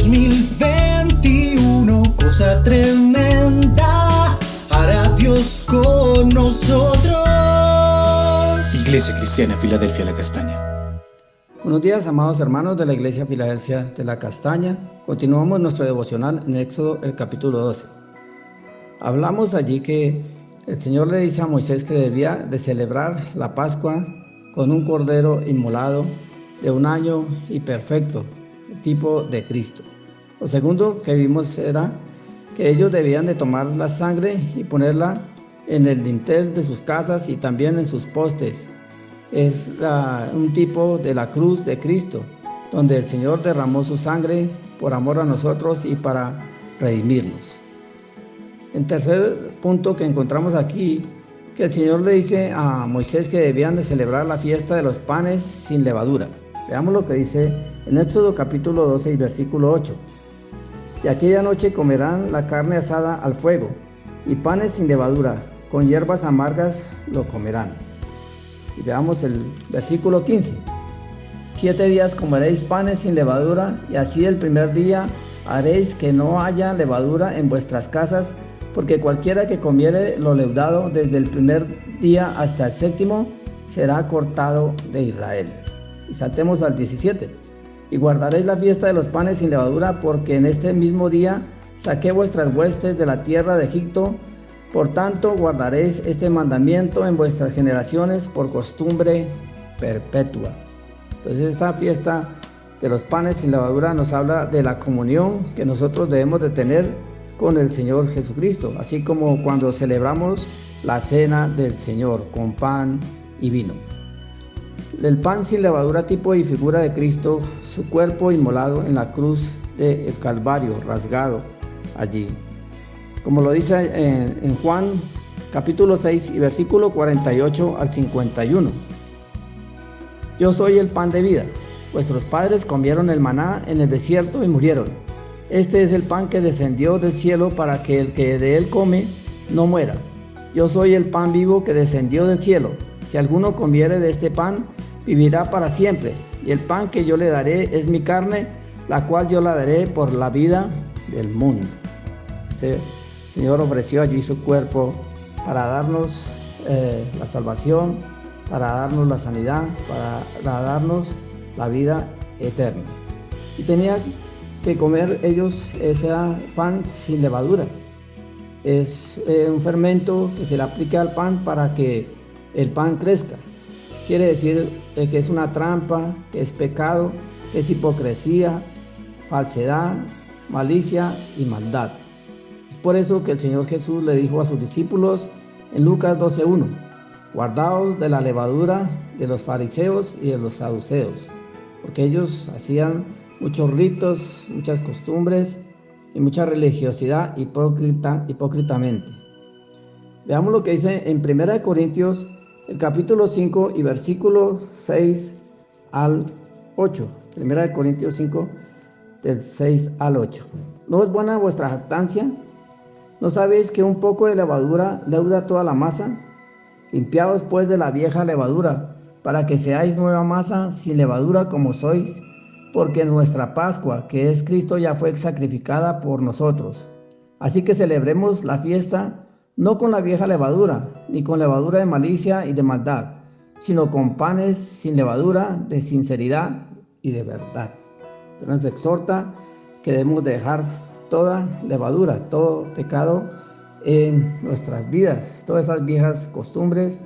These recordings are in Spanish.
2021, cosa tremenda, hará Dios con nosotros. Iglesia Cristiana Filadelfia La Castaña. Buenos días, amados hermanos de la Iglesia Filadelfia de la Castaña. Continuamos nuestro devocional en Éxodo, el capítulo 12. Hablamos allí que el Señor le dice a Moisés que debía de celebrar la Pascua con un cordero inmolado de un año y perfecto, tipo de Cristo. Lo segundo que vimos era que ellos debían de tomar la sangre y ponerla en el dintel de sus casas y también en sus postes es un tipo de la cruz de Cristo, donde el Señor derramó su sangre por amor a nosotros y para redimirnos. En tercer punto que encontramos aquí, que el Señor le dice a Moisés que debían de celebrar la fiesta de los panes sin levadura. Veamos lo que dice en Éxodo capítulo 12 y versículo 8. Y aquella noche comerán la carne asada al fuego y panes sin levadura, con hierbas amargas lo comerán. Y veamos el versículo 15. Siete días comeréis panes sin levadura, y así el primer día haréis que no haya levadura en vuestras casas, porque cualquiera que comiere lo leudado desde el primer día hasta el séptimo será cortado de Israel. Y saltemos al 17. Y guardaréis la fiesta de los panes sin levadura, porque en este mismo día saqué vuestras huestes de la tierra de Egipto, por tanto, guardaréis este mandamiento en vuestras generaciones por costumbre perpetua. Entonces, esta fiesta de los panes sin levadura nos habla de la comunión que nosotros debemos de tener con el Señor Jesucristo, así como cuando celebramos la cena del Señor con pan y vino. El pan sin levadura, tipo y figura de Cristo, su cuerpo inmolado en la cruz del Calvario, rasgado allí como lo dice en, Juan capítulo 6 y versículo 48 al 51. Yo soy el pan de vida. Vuestros padres comieron el maná en el desierto y murieron. Este es el pan que descendió del cielo para que el que de él come no muera. Yo soy el pan vivo que descendió del cielo. Si alguno comiere de este pan, vivirá para siempre. Y el pan que yo le daré es mi carne, la cual yo la daré por la vida del mundo. Este Señor ofreció allí su cuerpo para darnos eh, la salvación, para darnos la sanidad, para, darnos la vida eterna. Y tenía que comer ellos ese pan sin levadura. Es eh, un fermento que se le aplica al pan para que el pan crezca. Quiere decir eh, que es una trampa, que es pecado, que es hipocresía, falsedad, malicia y maldad por eso que el Señor Jesús le dijo a sus discípulos en Lucas 12.1, guardaos de la levadura de los fariseos y de los saduceos, porque ellos hacían muchos ritos, muchas costumbres y mucha religiosidad hipócrita, hipócritamente. Veamos lo que dice en 1 Corintios, el capítulo 5 y versículo 6 al 8. 1 Corintios 5, del 6 al 8. ¿No es buena vuestra jactancia? ¿No sabéis que un poco de levadura leuda toda la masa? Limpiaos pues de la vieja levadura, para que seáis nueva masa sin levadura como sois, porque nuestra Pascua, que es Cristo, ya fue sacrificada por nosotros. Así que celebremos la fiesta no con la vieja levadura, ni con levadura de malicia y de maldad, sino con panes sin levadura, de sinceridad y de verdad. Pero nos exhorta que debemos dejar toda levadura, todo pecado en nuestras vidas, todas esas viejas costumbres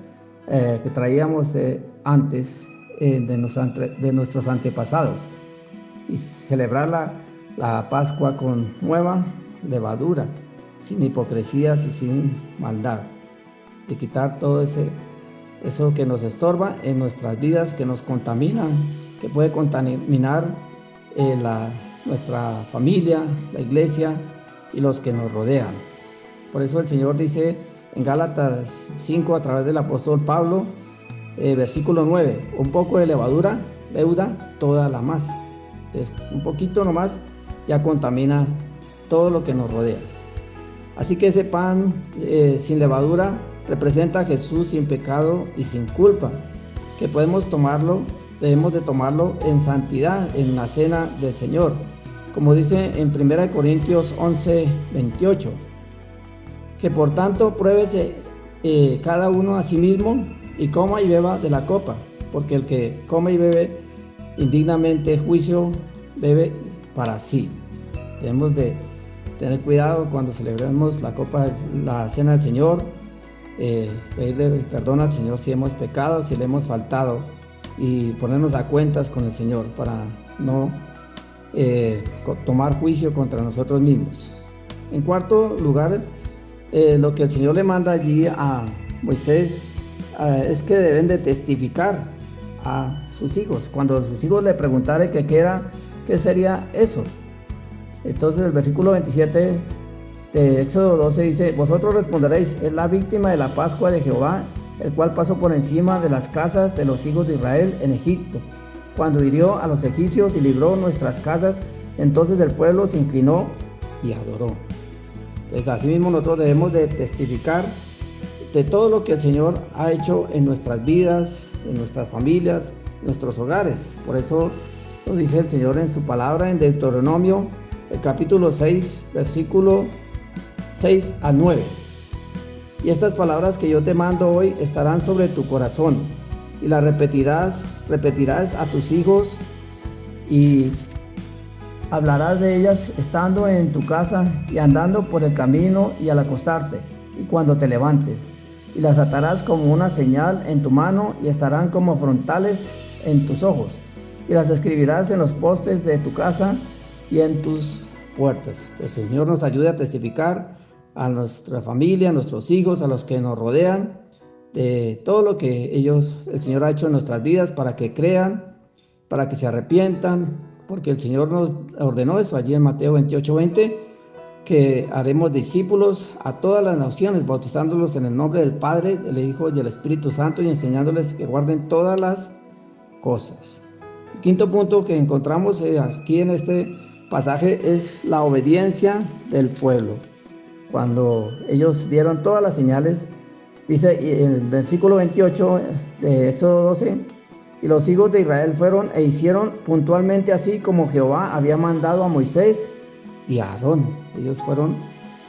eh, que traíamos antes eh, de, de, nuestros antepasados y celebrar la, la Pascua con nueva levadura, sin hipocresías y sin maldad, de quitar todo ese, eso que nos estorba en nuestras vidas, que nos contamina, que puede contaminar eh, la nuestra familia, la iglesia y los que nos rodean. Por eso el Señor dice en Gálatas 5 a través del apóstol Pablo, eh, versículo 9, un poco de levadura deuda toda la masa. Entonces, un poquito nomás ya contamina todo lo que nos rodea. Así que ese pan eh, sin levadura representa a Jesús sin pecado y sin culpa, que podemos tomarlo, debemos de tomarlo en santidad en la cena del Señor como dice en 1 Corintios 11, 28, que por tanto pruébese eh, cada uno a sí mismo y coma y beba de la copa, porque el que come y bebe indignamente juicio bebe para sí. Tenemos de tener cuidado cuando celebremos la copa, la cena del Señor, eh, pedirle perdón al Señor si hemos pecado, si le hemos faltado y ponernos a cuentas con el Señor para no eh, tomar juicio contra nosotros mismos. En cuarto lugar, eh, lo que el Señor le manda allí a Moisés es que deben de testificar a sus hijos. Cuando sus hijos le preguntaran qué era, qué sería eso. Entonces el versículo 27 de Éxodo 12 dice, vosotros responderéis, es la víctima de la Pascua de Jehová, el cual pasó por encima de las casas de los hijos de Israel en Egipto, cuando hirió a los egipcios y libró nuestras casas, entonces el pueblo se inclinó y adoró. Entonces asimismo nosotros debemos de testificar de todo lo que el Señor ha hecho en nuestras vidas, en nuestras familias, en nuestros hogares. Por eso lo dice el Señor en su palabra en Deuteronomio el capítulo 6, versículo 6 a 9. Y estas palabras que yo te mando hoy estarán sobre tu corazón y las repetirás, repetirás a tus hijos y hablarás de ellas estando en tu casa y andando por el camino y al acostarte y cuando te levantes. Y las atarás como una señal en tu mano y estarán como frontales en tus ojos. Y las escribirás en los postes de tu casa y en tus puertas. Que el Señor nos ayude a testificar a nuestra familia, a nuestros hijos, a los que nos rodean, de todo lo que ellos, el Señor ha hecho en nuestras vidas para que crean, para que se arrepientan, porque el Señor nos ordenó eso allí en Mateo 28, 20, que haremos discípulos a todas las naciones, bautizándolos en el nombre del Padre, del Hijo y del Espíritu Santo y enseñándoles que guarden todas las cosas. El quinto punto que encontramos eh, aquí en este pasaje es la obediencia del pueblo. Cuando ellos dieron todas las señales, dice en el versículo 28 de Éxodo 12, y los hijos de Israel fueron e hicieron puntualmente así como Jehová había mandado a Moisés y a Aarón. Ellos fueron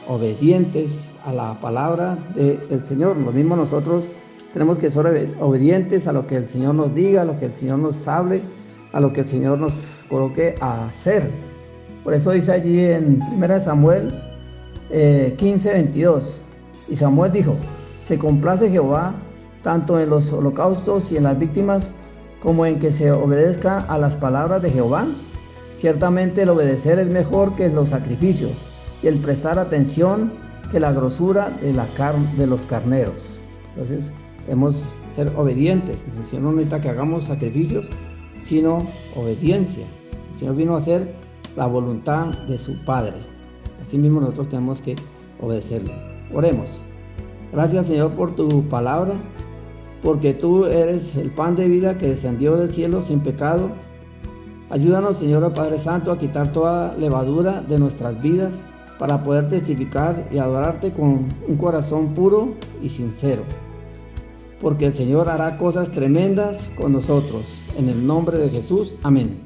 obedientes a la palabra del Señor. Lo mismo nosotros tenemos que ser obedientes a lo que el Señor nos diga, a lo que el Señor nos hable, a lo que el Señor nos coloque a hacer. Por eso dice allí en 1 Samuel 15, eh, 22, y Samuel dijo, se complace Jehová tanto en los holocaustos y en las víctimas como en que se obedezca a las palabras de Jehová. Ciertamente el obedecer es mejor que los sacrificios y el prestar atención que la grosura de, la de los carneros. Entonces, hemos ser obedientes. El Señor no necesita que hagamos sacrificios, sino obediencia. El Señor vino a ser la voluntad de su Padre. Asimismo nosotros tenemos que obedecerle. Oremos. Gracias Señor por tu palabra, porque tú eres el pan de vida que descendió del cielo sin pecado. Ayúdanos Señor Padre Santo a quitar toda levadura de nuestras vidas para poder testificar y adorarte con un corazón puro y sincero. Porque el Señor hará cosas tremendas con nosotros. En el nombre de Jesús. Amén.